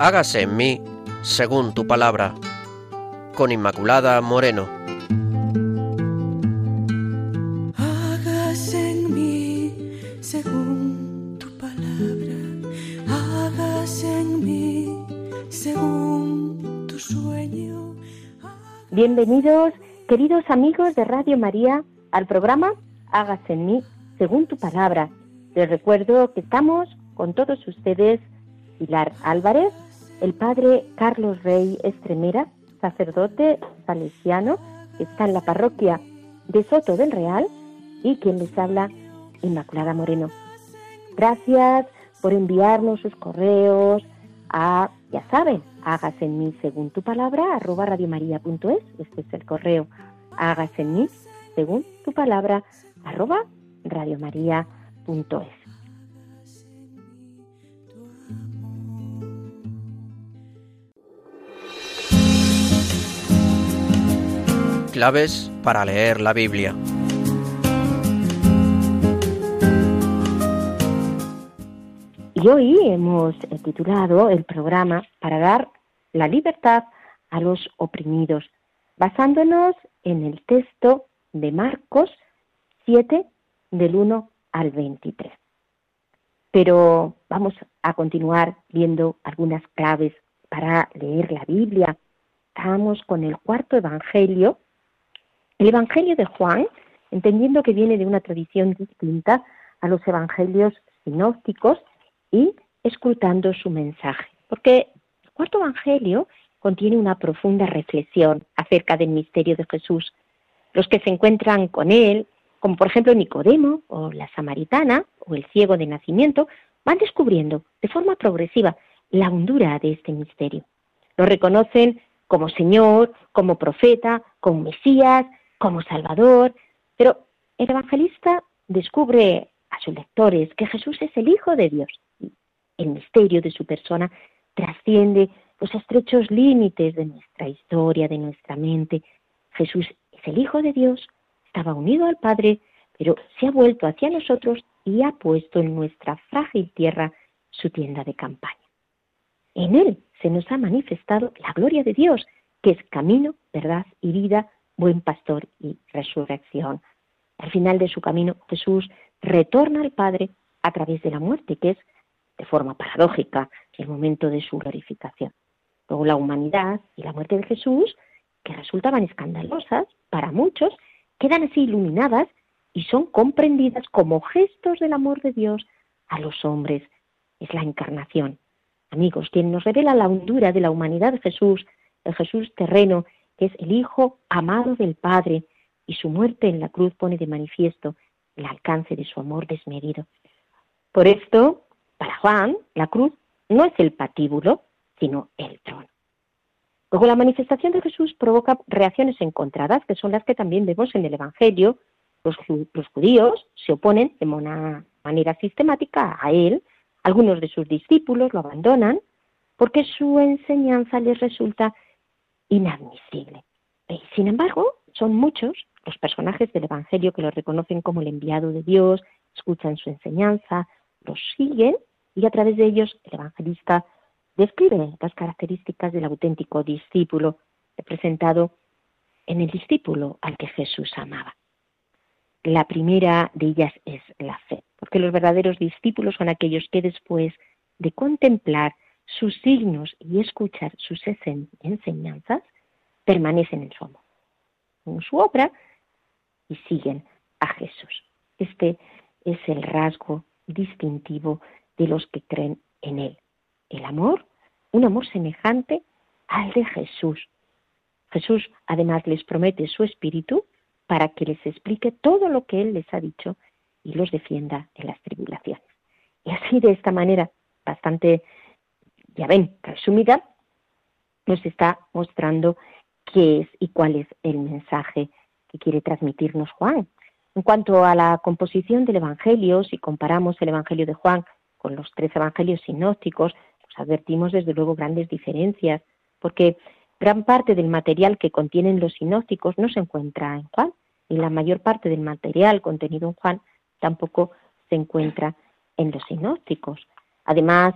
hágase en mí según tu palabra. Con Inmaculada Moreno. Hágase en mí según tu palabra. Hágase en mí según tu sueño. Bienvenidos, queridos amigos de Radio María, al programa Hágase en mí según tu palabra. Les recuerdo que estamos con todos ustedes Pilar Álvarez, el padre Carlos Rey Estremera, sacerdote salesiano está en la parroquia de Soto del Real y quien les habla, Inmaculada Moreno. Gracias por enviarnos sus correos a, ya saben, hágase en mí según tu palabra, arroba radiomaria.es, este es el correo, hágase en mí según tu palabra, arroba radiomaria.es. Claves para leer la Biblia. Y hoy hemos titulado el programa para dar la libertad a los oprimidos, basándonos en el texto de Marcos 7 del 1 al 23. Pero vamos a continuar viendo algunas claves para leer la Biblia. Estamos con el cuarto Evangelio el Evangelio de Juan, entendiendo que viene de una tradición distinta a los evangelios sinópticos y escrutando su mensaje, porque el cuarto Evangelio contiene una profunda reflexión acerca del misterio de Jesús. Los que se encuentran con él, como por ejemplo Nicodemo o la samaritana o el ciego de nacimiento, van descubriendo de forma progresiva la hondura de este misterio. Lo reconocen como Señor, como profeta, como Mesías, como Salvador, pero el evangelista descubre a sus lectores que Jesús es el Hijo de Dios. El misterio de su persona trasciende los estrechos límites de nuestra historia, de nuestra mente. Jesús es el Hijo de Dios, estaba unido al Padre, pero se ha vuelto hacia nosotros y ha puesto en nuestra frágil tierra su tienda de campaña. En Él se nos ha manifestado la gloria de Dios, que es camino, verdad y vida, buen pastor y resurrección. Al final de su camino, Jesús retorna al Padre a través de la muerte, que es, de forma paradójica, el momento de su glorificación. Luego la humanidad y la muerte de Jesús, que resultaban escandalosas para muchos, quedan así iluminadas y son comprendidas como gestos del amor de Dios a los hombres. Es la encarnación. Amigos, quien nos revela la hondura de la humanidad de Jesús, el Jesús terreno que es el Hijo amado del Padre, y su muerte en la cruz pone de manifiesto el alcance de su amor desmedido. Por esto, para Juan, la cruz no es el patíbulo, sino el trono. Luego la manifestación de Jesús provoca reacciones encontradas, que son las que también vemos en el Evangelio. Los, judíos se oponen de una manera sistemática a él, algunos de sus discípulos lo abandonan, porque su enseñanza les resulta inadmisible. Y, sin embargo, son muchos los personajes del Evangelio que lo reconocen como el enviado de Dios, escuchan su enseñanza, los siguen y a través de ellos el evangelista describe las características del auténtico discípulo representado en el discípulo al que Jesús amaba. La primera de ellas es la fe, porque los verdaderos discípulos son aquellos que después de contemplar sus signos y escuchar sus enseñanzas, permanecen en su amor, en su obra y siguen a Jesús. Este es el rasgo distintivo de los que creen en Él. El amor, un amor semejante al de Jesús. Jesús además les promete su espíritu para que les explique todo lo que Él les ha dicho y los defienda en las tribulaciones. Y así de esta manera, bastante ya ven, resumida, nos está mostrando qué es y cuál es el mensaje que quiere transmitirnos Juan. En cuanto a la composición del Evangelio, si comparamos el Evangelio de Juan con los tres Evangelios sinópticos, pues advertimos desde luego grandes diferencias, porque gran parte del material que contienen los sinópticos no se encuentra en Juan, y la mayor parte del material contenido en Juan tampoco se encuentra en los sinópticos. Además,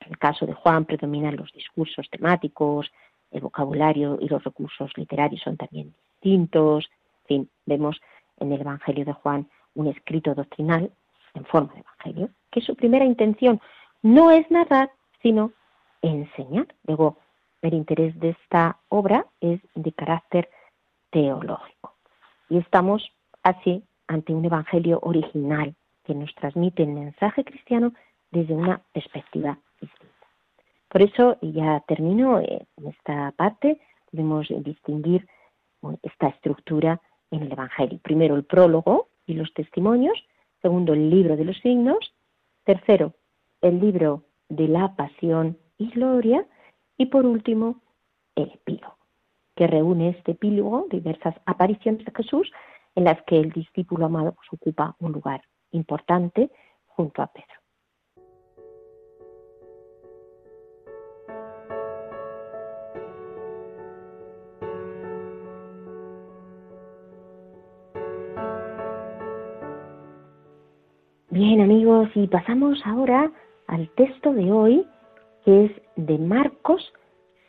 En el caso de Juan predominan los discursos temáticos, el vocabulario y los recursos literarios son también distintos. En fin, vemos en el Evangelio de Juan un escrito doctrinal en forma de Evangelio, que su primera intención no es narrar, sino enseñar. Luego, el interés de esta obra es de carácter teológico. Y estamos así ante un Evangelio original que nos transmite el mensaje cristiano desde una perspectiva distinta. Por eso, ya termino eh, esta parte, podemos distinguir esta estructura en el Evangelio. Primero el prólogo y los testimonios, segundo el libro de los signos, tercero el libro de la pasión y gloria y por último el epílogo, que reúne este epílogo diversas apariciones de Jesús en las que el discípulo amado pues, ocupa un lugar importante junto a Pedro. Amigos, y pasamos ahora al texto de hoy, que es de Marcos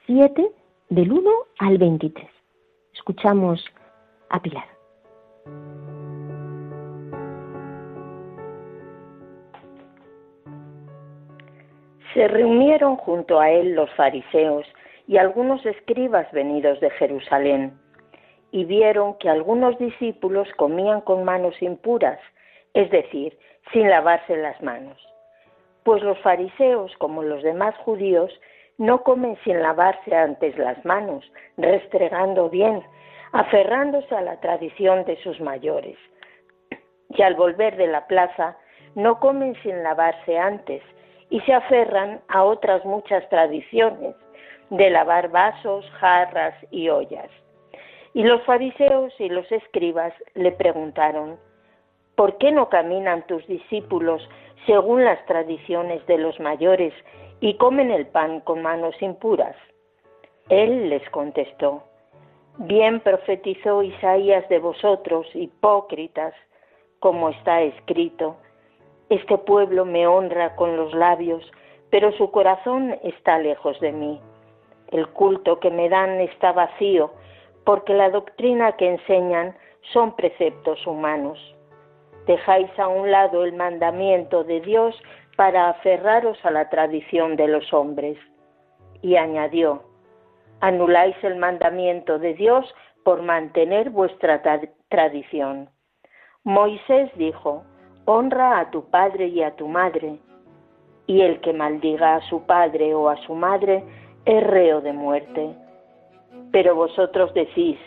7, del 1 al 23. Escuchamos a Pilar. Se reunieron junto a él los fariseos y algunos escribas venidos de Jerusalén, y vieron que algunos discípulos comían con manos impuras, es decir, sin lavarse las manos. Pues los fariseos, como los demás judíos, no comen sin lavarse antes las manos, restregando bien, aferrándose a la tradición de sus mayores. Y al volver de la plaza, no comen sin lavarse antes y se aferran a otras muchas tradiciones de lavar vasos, jarras y ollas. Y los fariseos y los escribas le preguntaron, ¿por qué no caminan tus discípulos según las tradiciones de los mayores y comen el pan con manos impuras? Él les contestó, bien profetizó Isaías de vosotros, hipócritas, como está escrito, este pueblo me honra con los labios, pero su corazón está lejos de mí. El culto que me dan está vacío, porque la doctrina que enseñan son preceptos humanos. Dejáis a un lado el mandamiento de Dios para aferraros a la tradición de los hombres. Y añadió, anuláis el mandamiento de Dios por mantener vuestra tradición. Moisés dijo, honra a tu padre y a tu madre, y el que maldiga a su padre o a su madre es reo de muerte. Pero vosotros decís,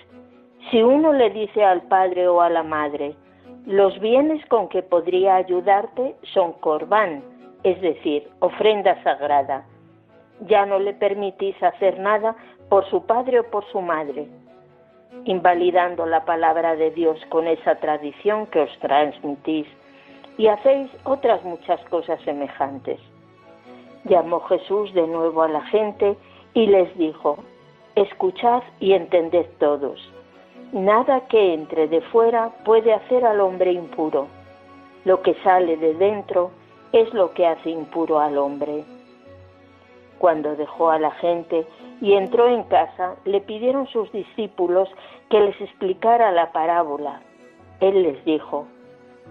si uno le dice al padre o a la madre, los bienes con que podría ayudarte son corbán, es decir, ofrenda sagrada. Ya no le permitís hacer nada por su padre o por su madre, invalidando la palabra de Dios con esa tradición que os transmitís y hacéis otras muchas cosas semejantes. Llamó Jesús de nuevo a la gente y les dijo, escuchad y entended todos Nada que entre de fuera puede hacer al hombre impuro. Lo que sale de dentro es lo que hace impuro al hombre. Cuando dejó a la gente y entró en casa, le pidieron sus discípulos que les explicara la parábola. Él les dijo,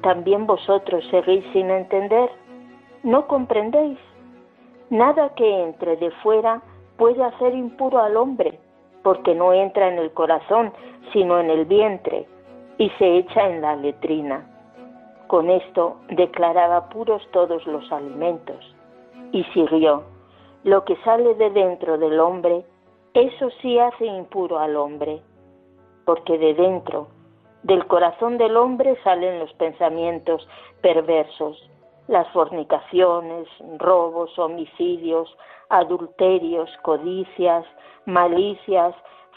¿también vosotros seguís sin entender? ¿No comprendéis? Nada que entre de fuera puede hacer impuro al hombre porque no entra en el corazón, sino en el vientre, y se echa en la letrina. Con esto declaraba puros todos los alimentos. Y siguió, lo que sale de dentro del hombre, eso sí hace impuro al hombre, porque de dentro, del corazón del hombre salen los pensamientos perversos, las fornicaciones, robos, homicidios, adulterios, codicias, malicias,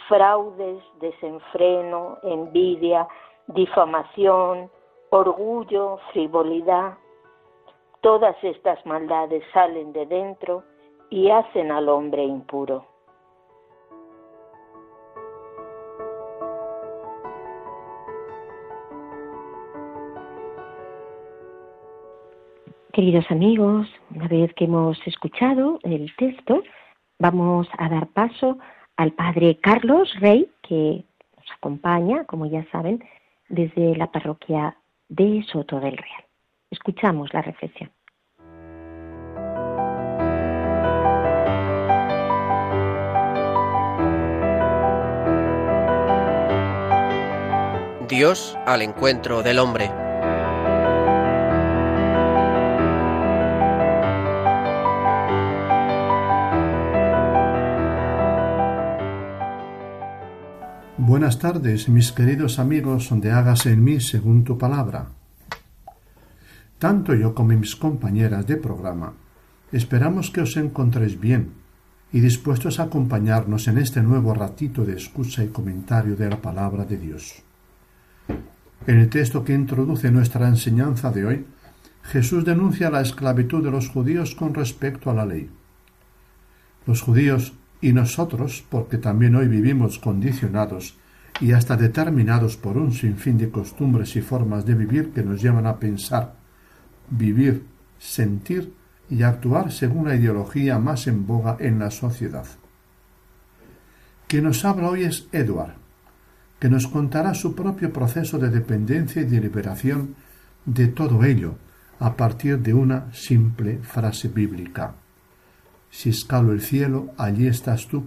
fraudes, desenfreno, envidia, difamación, orgullo, frivolidad. Todas estas maldades salen de dentro y hacen al hombre impuro. Queridos amigos, una vez que hemos escuchado el texto, vamos a dar paso al Padre Carlos Rey, que nos acompaña, como ya saben, desde la parroquia de Soto del Real. Escuchamos la reflexión. Dios al encuentro del hombre. Buenas tardes, mis queridos amigos, donde hágase en mí según tu palabra. Tanto yo como mis compañeras de programa esperamos que os encontréis bien y dispuestos a acompañarnos en este nuevo ratito de escucha y comentario de la palabra de Dios. En el texto que introduce nuestra enseñanza de hoy, Jesús denuncia la esclavitud de los judíos con respecto a la ley. Los judíos y nosotros, porque también hoy vivimos condicionados y hasta determinados por un sinfín de costumbres y formas de vivir que nos llevan a pensar, vivir, sentir y actuar según la ideología más en boga en la sociedad. Quien nos habla hoy es Edward, que nos contará su propio proceso de dependencia y de liberación de todo ello a partir de una simple frase bíblica. Si escalo el cielo, allí estás tú.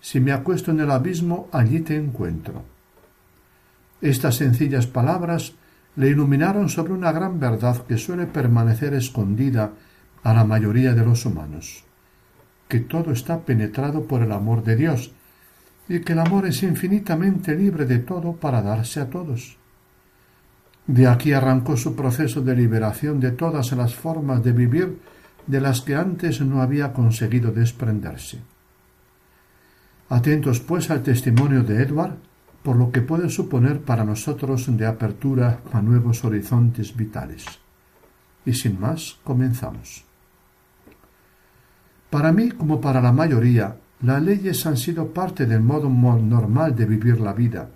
Si me acuesto en el abismo, allí te encuentro. Estas sencillas palabras le iluminaron sobre una gran verdad que suele permanecer escondida a la mayoría de los humanos, que todo está penetrado por el amor de Dios, y que el amor es infinitamente libre de todo para darse a todos. De aquí arrancó su proceso de liberación de todas las formas de vivir de las que antes no había conseguido desprenderse. Atentos pues al testimonio de Edward, por lo que puede suponer para nosotros de apertura a nuevos horizontes vitales. Y sin más, comenzamos. Para mí, como para la mayoría, las leyes han sido parte del modo normal de vivir la vida.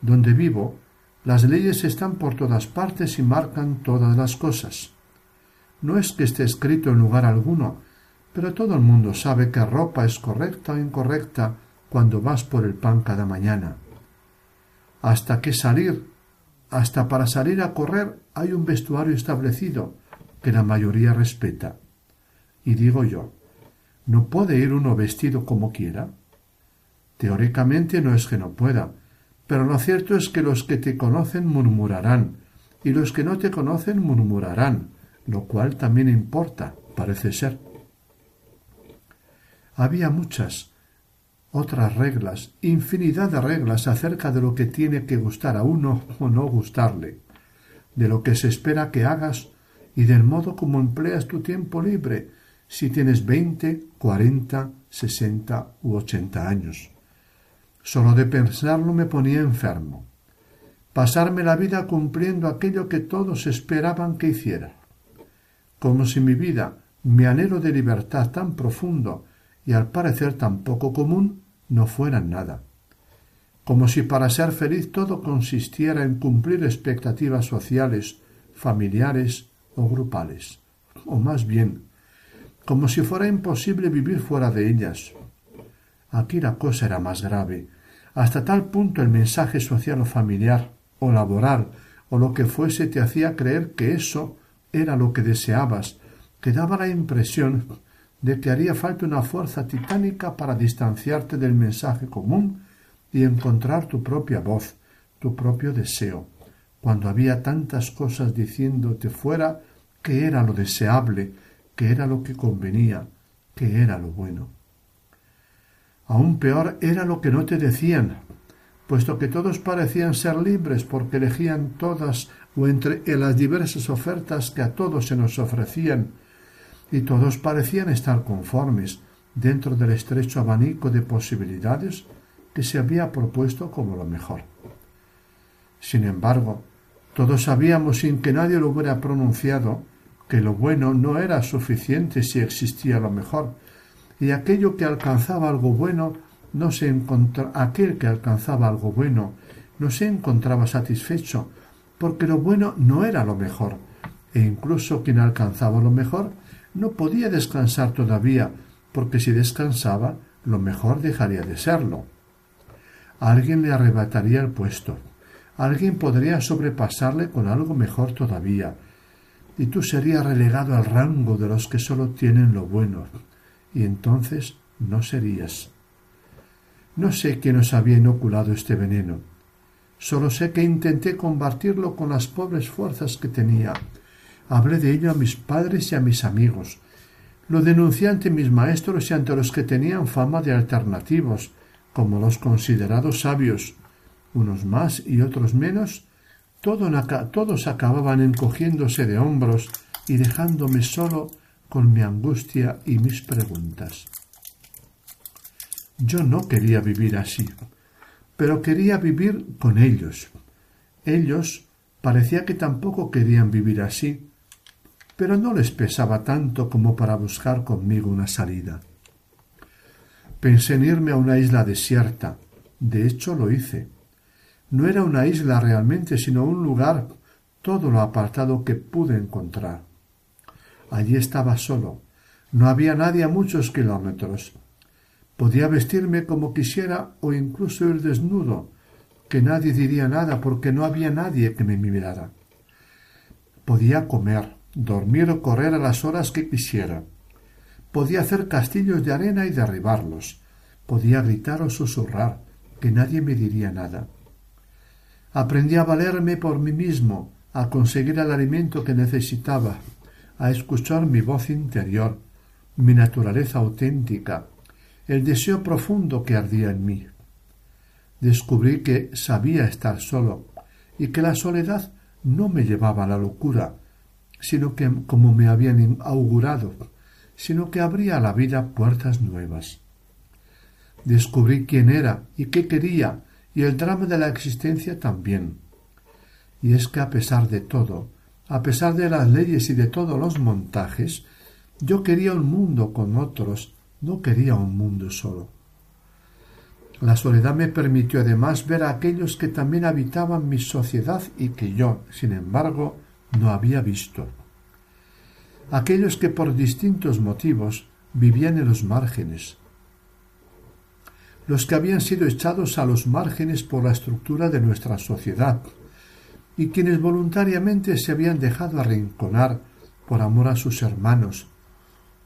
Donde vivo, las leyes están por todas partes y marcan todas las cosas. No es que esté escrito en lugar alguno, pero todo el mundo sabe que ropa es correcta o incorrecta cuando vas por el pan cada mañana. Hasta que salir, hasta para salir a correr hay un vestuario establecido que la mayoría respeta. Y digo yo, ¿No puede ir uno vestido como quiera? Teóricamente no es que no pueda, pero lo cierto es que los que te conocen murmurarán, y los que no te conocen murmurarán, lo cual también importa, parece ser. Había muchas otras reglas, infinidad de reglas acerca de lo que tiene que gustar a uno o no gustarle, de lo que se espera que hagas y del modo como empleas tu tiempo libre, si tienes veinte, cuarenta, sesenta u ochenta años. Solo de pensarlo me ponía enfermo. Pasarme la vida cumpliendo aquello que todos esperaban que hiciera. Como si mi vida, mi anhelo de libertad tan profundo y al parecer tan poco común, no fueran nada. Como si para ser feliz todo consistiera en cumplir expectativas sociales, familiares o grupales. O más bien, como si fuera imposible vivir fuera de ellas. Aquí la cosa era más grave. Hasta tal punto el mensaje social o familiar, o laboral, o lo que fuese te hacía creer que eso era lo que deseabas, que daba la impresión de que haría falta una fuerza titánica para distanciarte del mensaje común y encontrar tu propia voz, tu propio deseo, cuando había tantas cosas diciéndote fuera que era lo deseable, que era lo que convenía, que era lo bueno. Aún peor era lo que no te decían, puesto que todos parecían ser libres porque elegían todas o entre las diversas ofertas que a todos se nos ofrecían, y todos parecían estar conformes dentro del estrecho abanico de posibilidades que se había propuesto como lo mejor. Sin embargo, todos sabíamos sin que nadie lo hubiera pronunciado que lo bueno no era suficiente si existía lo mejor, y aquello que alcanzaba algo bueno no se encontraba aquel que alcanzaba algo bueno no se encontraba satisfecho, porque lo bueno no era lo mejor, e incluso quien alcanzaba lo mejor no podía descansar todavía, porque si descansaba, lo mejor dejaría de serlo. Alguien le arrebataría el puesto, alguien podría sobrepasarle con algo mejor todavía, y tú serías relegado al rango de los que sólo tienen lo bueno, y entonces no serías. No sé quién os había inoculado este veneno. Solo sé que intenté combatirlo con las pobres fuerzas que tenía. Hablé de ello a mis padres y a mis amigos. Lo denuncié ante mis maestros y ante los que tenían fama de alternativos, como los considerados sabios, unos más y otros menos, todos acababan encogiéndose de hombros y dejándome solo con mi angustia y mis preguntas. Yo no quería vivir así, pero quería vivir con ellos. Ellos parecía que tampoco querían vivir así, pero no les pesaba tanto como para buscar conmigo una salida. Pensé en irme a una isla desierta. De hecho, lo hice. No era una isla realmente, sino un lugar todo lo apartado que pude encontrar. Allí estaba solo. No había nadie a muchos kilómetros. Podía vestirme como quisiera o incluso ir desnudo, que nadie diría nada porque no había nadie que me mirara. Podía comer, dormir o correr a las horas que quisiera. Podía hacer castillos de arena y derribarlos. Podía gritar o susurrar, que nadie me diría nada. Aprendí a valerme por mí mismo, a conseguir el alimento que necesitaba, a escuchar mi voz interior, mi naturaleza auténtica, el deseo profundo que ardía en mí. Descubrí que sabía estar solo y que la soledad no me llevaba a la locura, sino que, como me habían augurado, sino que abría a la vida puertas nuevas. Descubrí quién era y qué quería y el drama de la existencia también. Y es que a pesar de todo, a pesar de las leyes y de todos los montajes, yo quería un mundo con otros, no quería un mundo solo. La soledad me permitió además ver a aquellos que también habitaban mi sociedad y que yo, sin embargo, no había visto. Aquellos que por distintos motivos vivían en los márgenes, los que habían sido echados a los márgenes por la estructura de nuestra sociedad, y quienes voluntariamente se habían dejado arrinconar por amor a sus hermanos,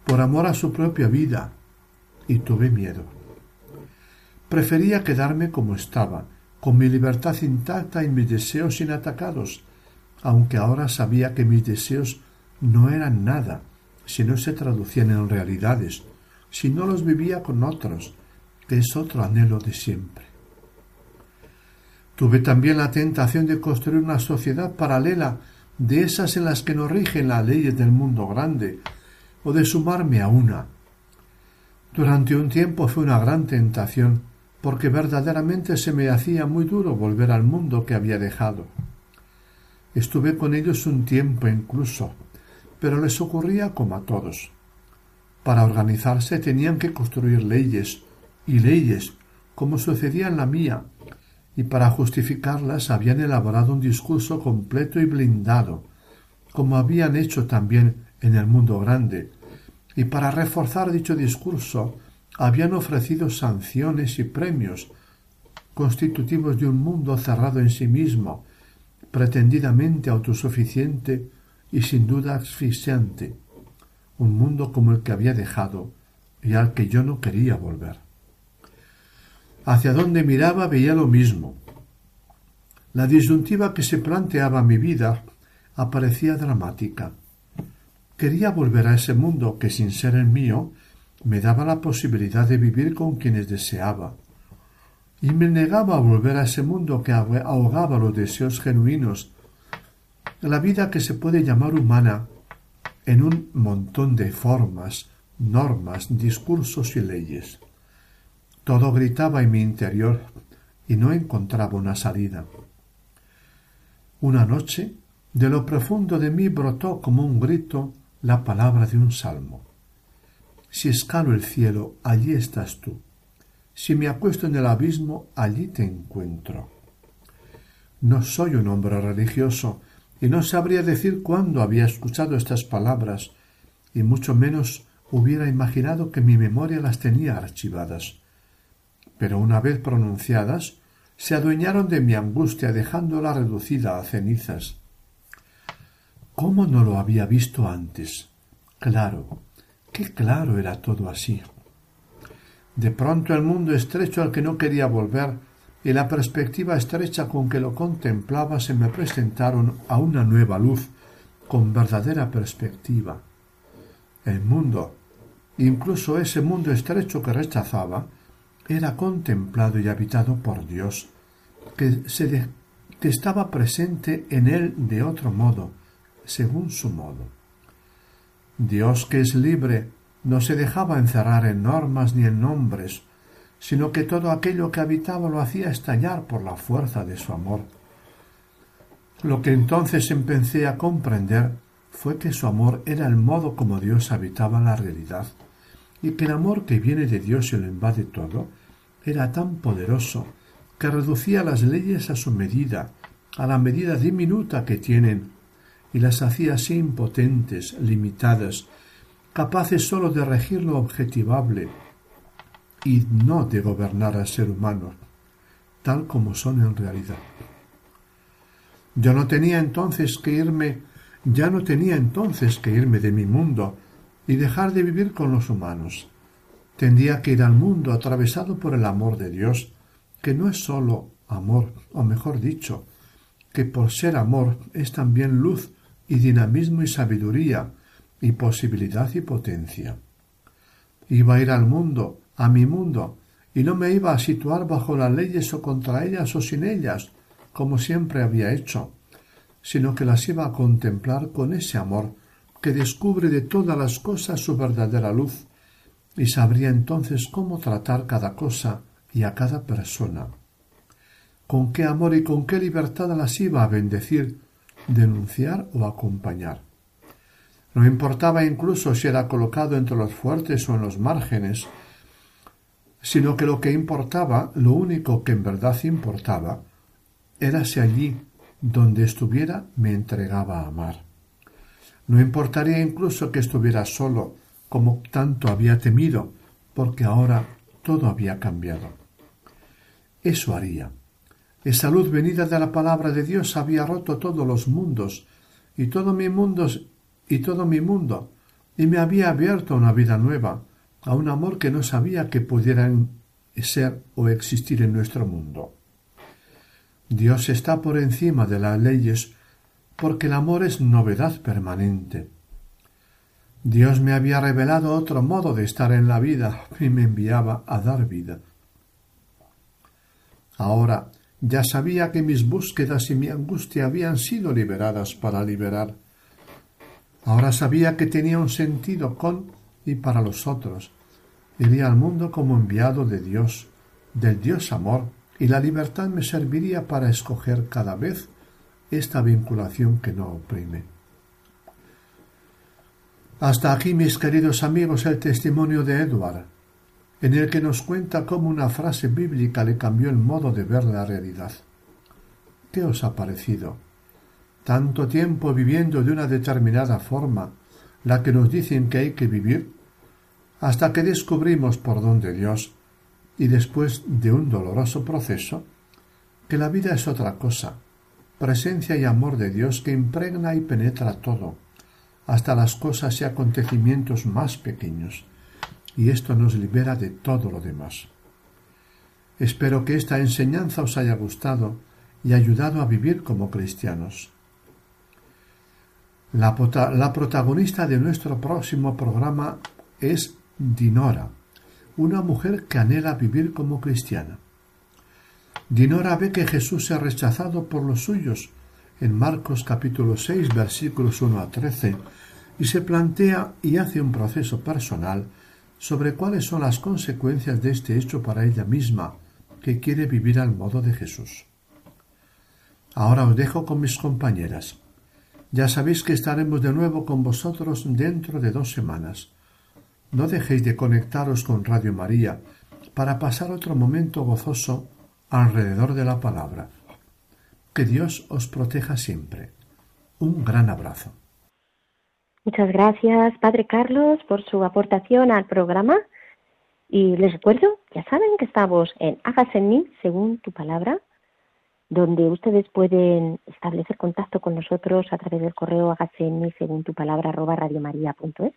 por amor a su propia vida, y tuve miedo. Prefería quedarme como estaba, con mi libertad intacta y mis deseos inatacados, aunque ahora sabía que mis deseos no eran nada si no se traducían en realidades, si no los vivía con otros, que es otro anhelo de siempre. Tuve también la tentación de construir una sociedad paralela de esas en las que no rigen las leyes del mundo grande, o de sumarme a una. Durante un tiempo fue una gran tentación, porque verdaderamente se me hacía muy duro volver al mundo que había dejado. Estuve con ellos un tiempo incluso, pero les ocurría como a todos. Para organizarse tenían que construir leyes, y leyes, como sucedía en la mía, y para justificarlas habían elaborado un discurso completo y blindado, como habían hecho también en el mundo grande, y para reforzar dicho discurso habían ofrecido sanciones y premios constitutivos de un mundo cerrado en sí mismo, pretendidamente autosuficiente y sin duda asfixiante, un mundo como el que había dejado y al que yo no quería volver. Hacia donde miraba veía lo mismo. La disyuntiva que se planteaba mi vida aparecía dramática. Quería volver a ese mundo que, sin ser el mío, me daba la posibilidad de vivir con quienes deseaba. Y me negaba a volver a ese mundo que ahogaba los deseos genuinos, la vida que se puede llamar humana, en un montón de formas, normas, discursos y leyes. Todo gritaba en mi interior y no encontraba una salida. Una noche, de lo profundo de mí brotó como un grito la palabra de un salmo. Si escalo el cielo, allí estás tú. Si me acuesto en el abismo, allí te encuentro. No soy un hombre religioso y no sabría decir cuándo había escuchado estas palabras, y mucho menos hubiera imaginado que mi memoria las tenía archivadas. Pero una vez pronunciadas, se adueñaron de mi angustia dejándola reducida a cenizas. ¿Cómo no lo había visto antes? Claro, qué claro era todo así. De pronto el mundo estrecho al que no quería volver y la perspectiva estrecha con que lo contemplaba se me presentaron a una nueva luz, con verdadera perspectiva. El mundo, incluso ese mundo estrecho que rechazaba, era contemplado y habitado por Dios, que, se que estaba presente en él de otro modo, según su modo. Dios que es libre no se dejaba encerrar en normas ni en nombres, sino que todo aquello que habitaba lo hacía estallar por la fuerza de su amor. Lo que entonces empecé a comprender fue que su amor era el modo como Dios habitaba la realidad, y que el amor que viene de Dios y lo invade todo era tan poderoso que reducía las leyes a su medida, a la medida diminuta que tienen, y las hacía así impotentes, limitadas, capaces sólo de regir lo objetivable y no de gobernar al ser humano, tal como son en realidad. Yo no tenía entonces que irme, ya no tenía entonces que irme de mi mundo y dejar de vivir con los humanos. Tendría que ir al mundo atravesado por el amor de Dios, que no es sólo amor, o mejor dicho, que por ser amor es también luz y dinamismo y sabiduría, y posibilidad y potencia. Iba a ir al mundo, a mi mundo, y no me iba a situar bajo las leyes o contra ellas o sin ellas, como siempre había hecho, sino que las iba a contemplar con ese amor que descubre de todas las cosas su verdadera luz, y sabría entonces cómo tratar cada cosa y a cada persona. Con qué amor y con qué libertad las iba a bendecir, denunciar o acompañar. No importaba incluso si era colocado entre los fuertes o en los márgenes, sino que lo que importaba, lo único que en verdad importaba, era si allí donde estuviera me entregaba a amar. No importaría incluso que estuviera solo, como tanto había temido, porque ahora todo había cambiado. Eso haría. Esa luz venida de la palabra de Dios había roto todos los mundos, y todo mi mundo y todo mi mundo, y me había abierto a una vida nueva, a un amor que no sabía que pudieran ser o existir en nuestro mundo. Dios está por encima de las leyes porque el amor es novedad permanente. Dios me había revelado otro modo de estar en la vida y me enviaba a dar vida. Ahora ya sabía que mis búsquedas y mi angustia habían sido liberadas para liberar Ahora sabía que tenía un sentido con y para los otros. Iría al mundo como enviado de Dios, del Dios amor, y la libertad me serviría para escoger cada vez esta vinculación que no oprime. Hasta aquí, mis queridos amigos, el testimonio de Edward, en el que nos cuenta cómo una frase bíblica le cambió el modo de ver la realidad. ¿Qué os ha parecido? tanto tiempo viviendo de una determinada forma, la que nos dicen que hay que vivir, hasta que descubrimos por don de Dios, y después de un doloroso proceso, que la vida es otra cosa, presencia y amor de Dios que impregna y penetra todo, hasta las cosas y acontecimientos más pequeños, y esto nos libera de todo lo demás. Espero que esta enseñanza os haya gustado y ayudado a vivir como cristianos. La, protagonista de nuestro próximo programa es Dinora, una mujer que anhela vivir como cristiana. Dinora ve que Jesús ha rechazado por los suyos en Marcos capítulo 6 versículos 1 a 13 y se plantea y hace un proceso personal sobre cuáles son las consecuencias de este hecho para ella misma que quiere vivir al modo de Jesús. Ahora os dejo con mis compañeras. Ya sabéis que estaremos de nuevo con vosotros dentro de dos semanas. No dejéis de conectaros con Radio María para pasar otro momento gozoso alrededor de la palabra. Que Dios os proteja siempre. Un gran abrazo. Muchas gracias, Padre Carlos, por su aportación al programa. Y les recuerdo, ya saben que estamos en Hágase en mí, según tu palabra, donde ustedes pueden establecer contacto con nosotros a través del correo hágase en mí, según tu palabra, arroba radiomaria.es.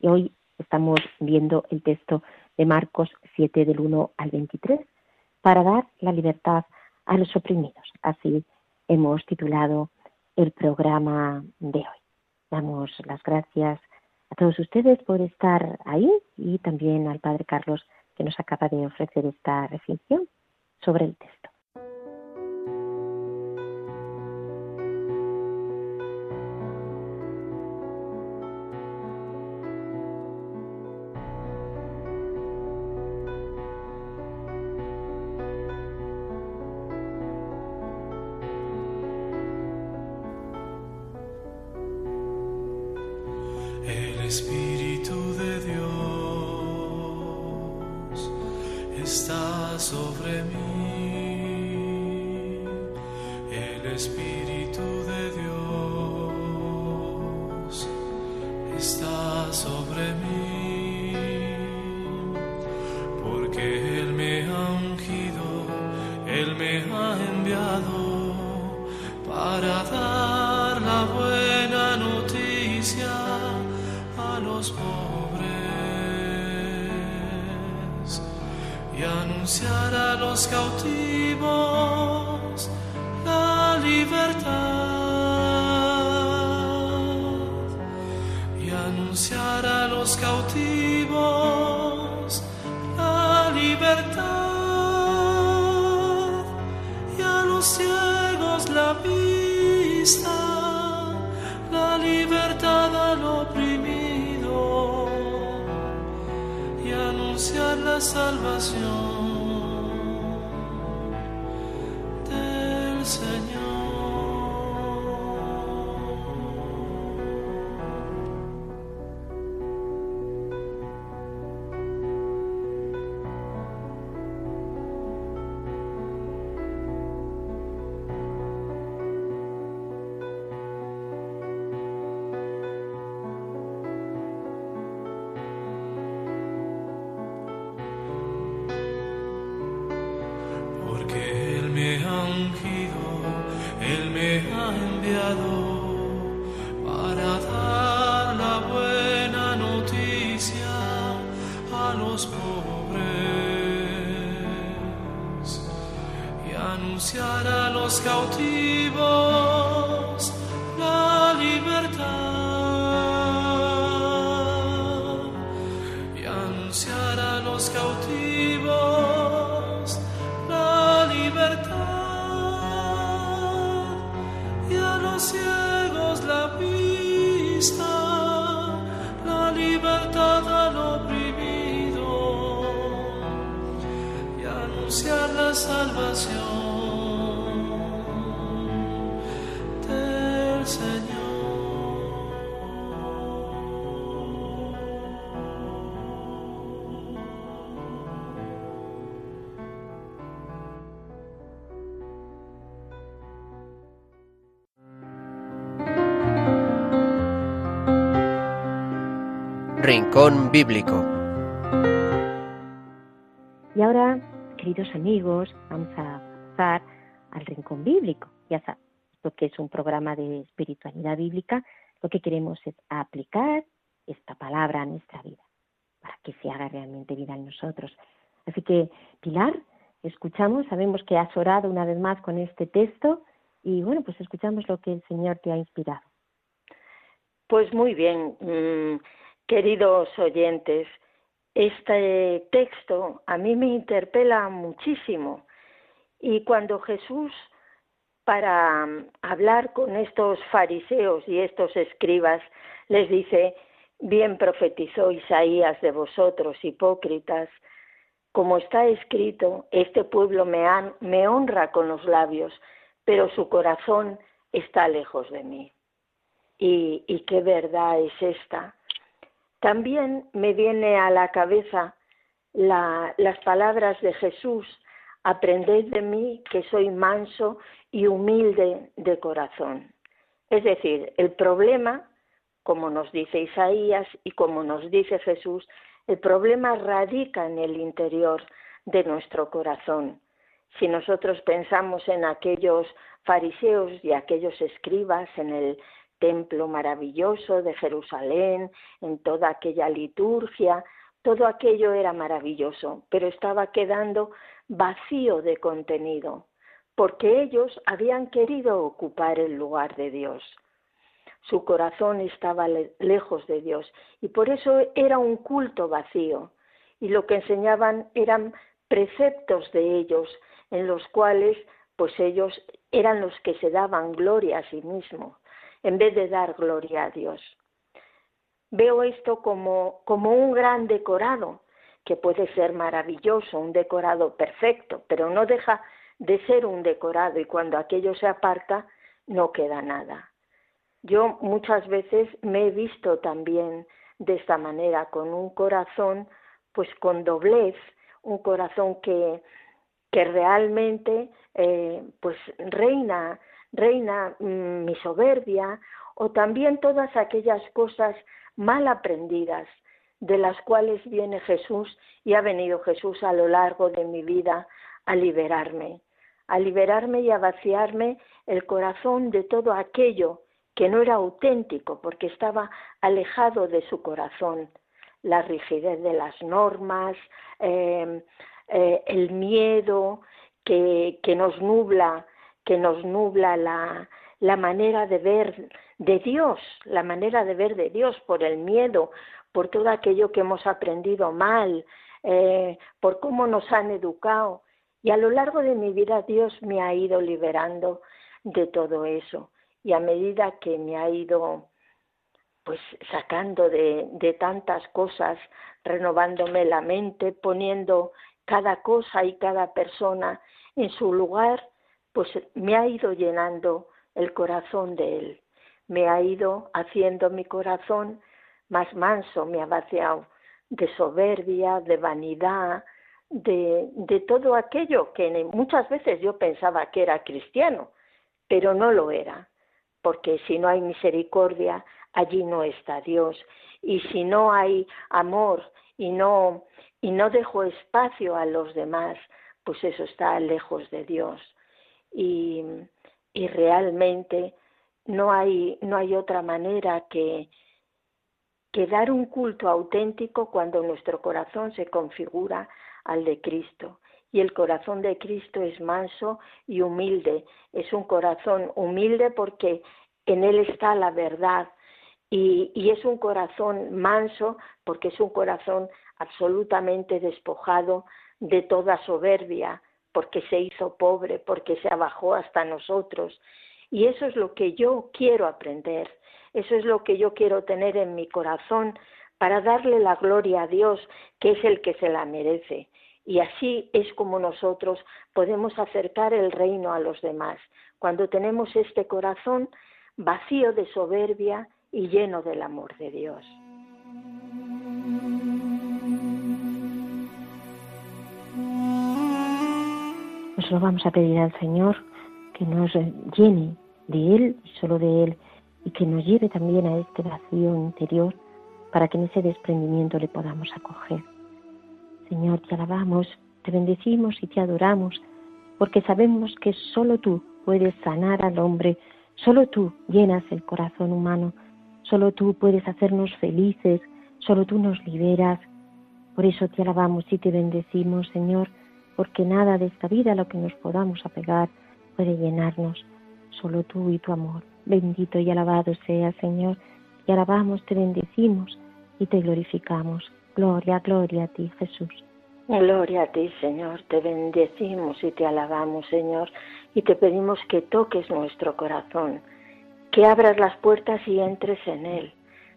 Y hoy estamos viendo el texto de Marcos 7 del 1 al 23 para dar la libertad a los oprimidos. Así hemos titulado el programa de hoy. Damos las gracias a todos ustedes por estar ahí y también al Padre Carlos que nos acaba de ofrecer esta reflexión sobre el texto. cautivos la libertad y anunciar a los cautivos la libertad y a los ciegos la vista, la libertad al oprimido y anunciar la salvación. Rincón Bíblico. Y ahora, queridos amigos, vamos a pasar al Rincón Bíblico. Ya sabes, esto que es un programa de espiritualidad bíblica, lo que queremos es aplicar esta palabra a nuestra vida, para que se haga realmente vida en nosotros. Así que, Pilar, escuchamos, sabemos que has orado una vez más con este texto y bueno, pues escuchamos lo que el Señor te ha inspirado. Pues muy bien. Mm, Queridos oyentes, este texto a mí me interpela muchísimo y cuando Jesús, para hablar con estos fariseos y estos escribas, les dice, bien profetizó Isaías de vosotros, hipócritas, como está escrito, este pueblo me, me honra con los labios, pero su corazón está lejos de mí. Y, y qué verdad es esta también me viene a la cabeza las palabras de Jesús, aprended de mí que soy manso y humilde de corazón. Es decir, el problema, como nos dice Isaías y como nos dice Jesús, el problema radica en el interior de nuestro corazón. Si nosotros pensamos en aquellos fariseos y aquellos escribas en el templo maravilloso de Jerusalén, en toda aquella liturgia, todo aquello era maravilloso, pero estaba quedando vacío de contenido, porque ellos habían querido ocupar el lugar de Dios. Su corazón estaba lejos de Dios y por eso era un culto vacío. Y lo que enseñaban eran preceptos de ellos, en los cuales pues ellos eran los que se daban gloria a sí mismos, en vez de dar gloria a Dios. Veo esto como, como un gran decorado, que puede ser maravilloso, un decorado perfecto, pero no deja de ser un decorado y cuando aquello se aparta no queda nada. Yo muchas veces me he visto también de esta manera, con un corazón pues con doblez, un corazón que, que realmente eh, pues reina, reina mm, mi soberbia o también todas aquellas cosas mal aprendidas de las cuales viene Jesús y ha venido Jesús a lo largo de mi vida a liberarme, a liberarme y a vaciarme el corazón de todo aquello que no era auténtico porque estaba alejado de su corazón, la rigidez de las normas, em, eh, el miedo que, nos nubla, que nos nubla la, la manera de ver de Dios, la manera de ver de Dios por el miedo, por todo aquello que hemos aprendido mal, eh, por cómo nos han educado. Y a lo largo de mi vida Dios me ha ido liberando de todo eso. Y a medida que me ha ido pues sacando de, de tantas cosas, renovándome la mente, poniendo cada cosa y cada persona en su lugar, pues me ha ido llenando el corazón de Él. Me ha ido haciendo mi corazón más manso, me ha vaciado de soberbia, de vanidad, de, todo aquello que muchas veces yo pensaba que era cristiano, pero no lo era, porque si no hay misericordia, allí no está Dios, y si no hay amor y no y no dejo espacio a los demás, pues eso está lejos de Dios. Y, realmente no hay, no hay otra manera que, dar un culto auténtico cuando nuestro corazón se configura al de Cristo. Y el corazón de Cristo es manso y humilde. Es un corazón humilde porque en él está la verdad. Y es un corazón manso porque es un corazón absolutamente despojado de toda soberbia, porque se hizo pobre, porque se abajó hasta nosotros. Y eso es lo que yo quiero aprender, eso es lo que yo quiero tener en mi corazón para darle la gloria a Dios, que es el que se la merece. Y así es como nosotros podemos acercar el reino a los demás, cuando tenemos este corazón vacío de soberbia y lleno del amor de Dios. Pues vamos a pedir al Señor que nos llene de Él y solo de Él y que nos lleve también a este vacío interior para que en ese desprendimiento le podamos acoger. Señor, te alabamos, te bendecimos y te adoramos porque sabemos que solo tú puedes sanar al hombre, solo tú llenas el corazón humano, solo tú puedes hacernos felices, solo tú nos liberas. Por eso te alabamos y te bendecimos, Señor, porque nada de esta vida a lo que nos podamos apegar puede llenarnos, solo tú y tu amor. Bendito y alabado sea, Señor, te alabamos, te bendecimos y te glorificamos. Gloria, gloria a ti, Jesús. Gloria a ti, Señor, te bendecimos y te alabamos, Señor, y te pedimos que toques nuestro corazón, que abras las puertas y entres en él,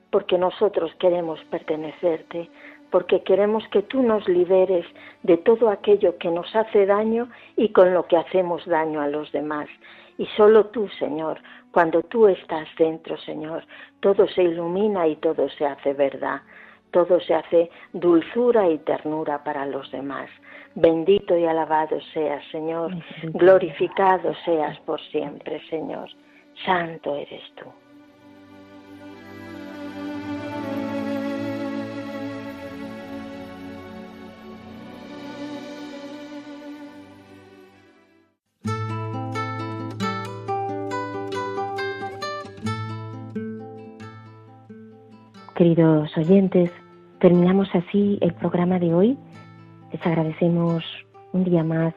porque nosotros queremos pertenecerte, porque queremos que tú nos liberes de todo aquello que nos hace daño y con lo que hacemos daño a los demás. Y solo tú, Señor, cuando tú estás dentro, Señor, todo se ilumina y todo se hace verdad, todo se hace dulzura y ternura para los demás. Bendito y alabado seas, Señor, glorificado seas por siempre, Señor. santo eres tú. Queridos oyentes, terminamos así el programa de hoy. Les agradecemos un día más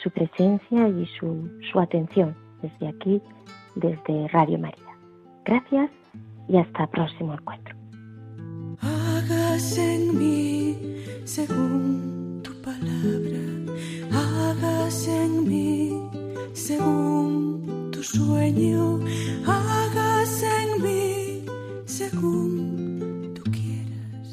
su presencia y su, su atención desde aquí, desde Radio María. Gracias y hasta próximo encuentro. Hágase en mí según tu palabra, hágase en mí según tu sueño, hágase en mí según.